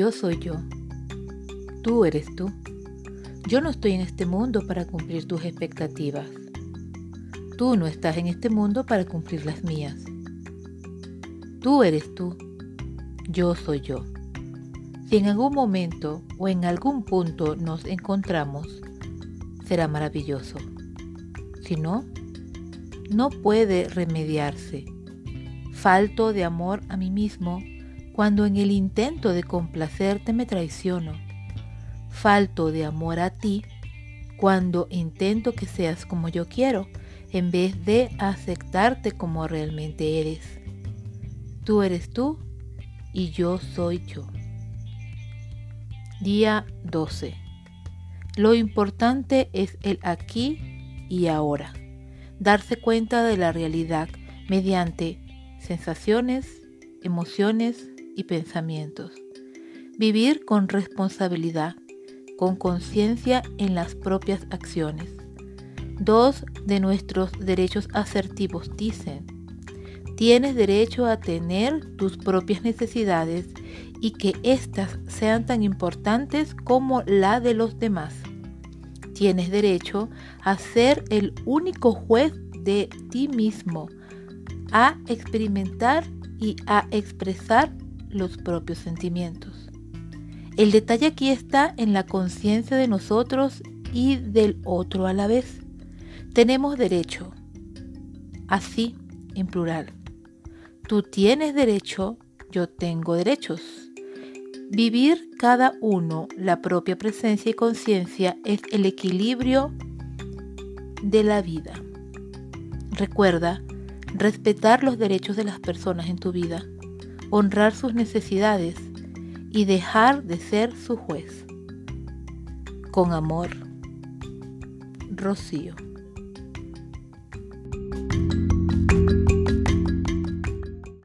Yo soy yo. Tú eres tú. Yo no estoy en este mundo para cumplir tus expectativas. Tú no estás en este mundo para cumplir las mías. Tú eres tú. Yo soy yo. Si en algún momento o en algún punto nos encontramos, será maravilloso. Si no, no puede remediarse. Falto de amor a mí mismo cuando en el intento de complacerte me traiciono. Falto de amor a ti cuando intento que seas como yo quiero en vez de aceptarte como realmente eres. Tú eres tú y yo soy yo. Día 12. Lo importante es el aquí y ahora. Darse cuenta de la realidad mediante sensaciones, emociones y pensamientos. Vivir con responsabilidad, con conciencia en las propias acciones. Dos de nuestros derechos asertivos dicen, tienes derecho a tener tus propias necesidades y que éstas sean tan importantes como la de los demás. Tienes derecho a ser el único juez de ti mismo, a experimentar y a expresar los propios sentimientos. El detalle aquí está en la conciencia de nosotros y del otro a la vez. Tenemos derecho, así en plural. Tú tienes derecho, yo tengo derechos. Vivir cada uno la propia presencia y conciencia es el equilibrio de la vida. Recuerda respetar los derechos de las personas en tu vida, honrar sus necesidades y dejar de ser su juez. Con amor, Rocío.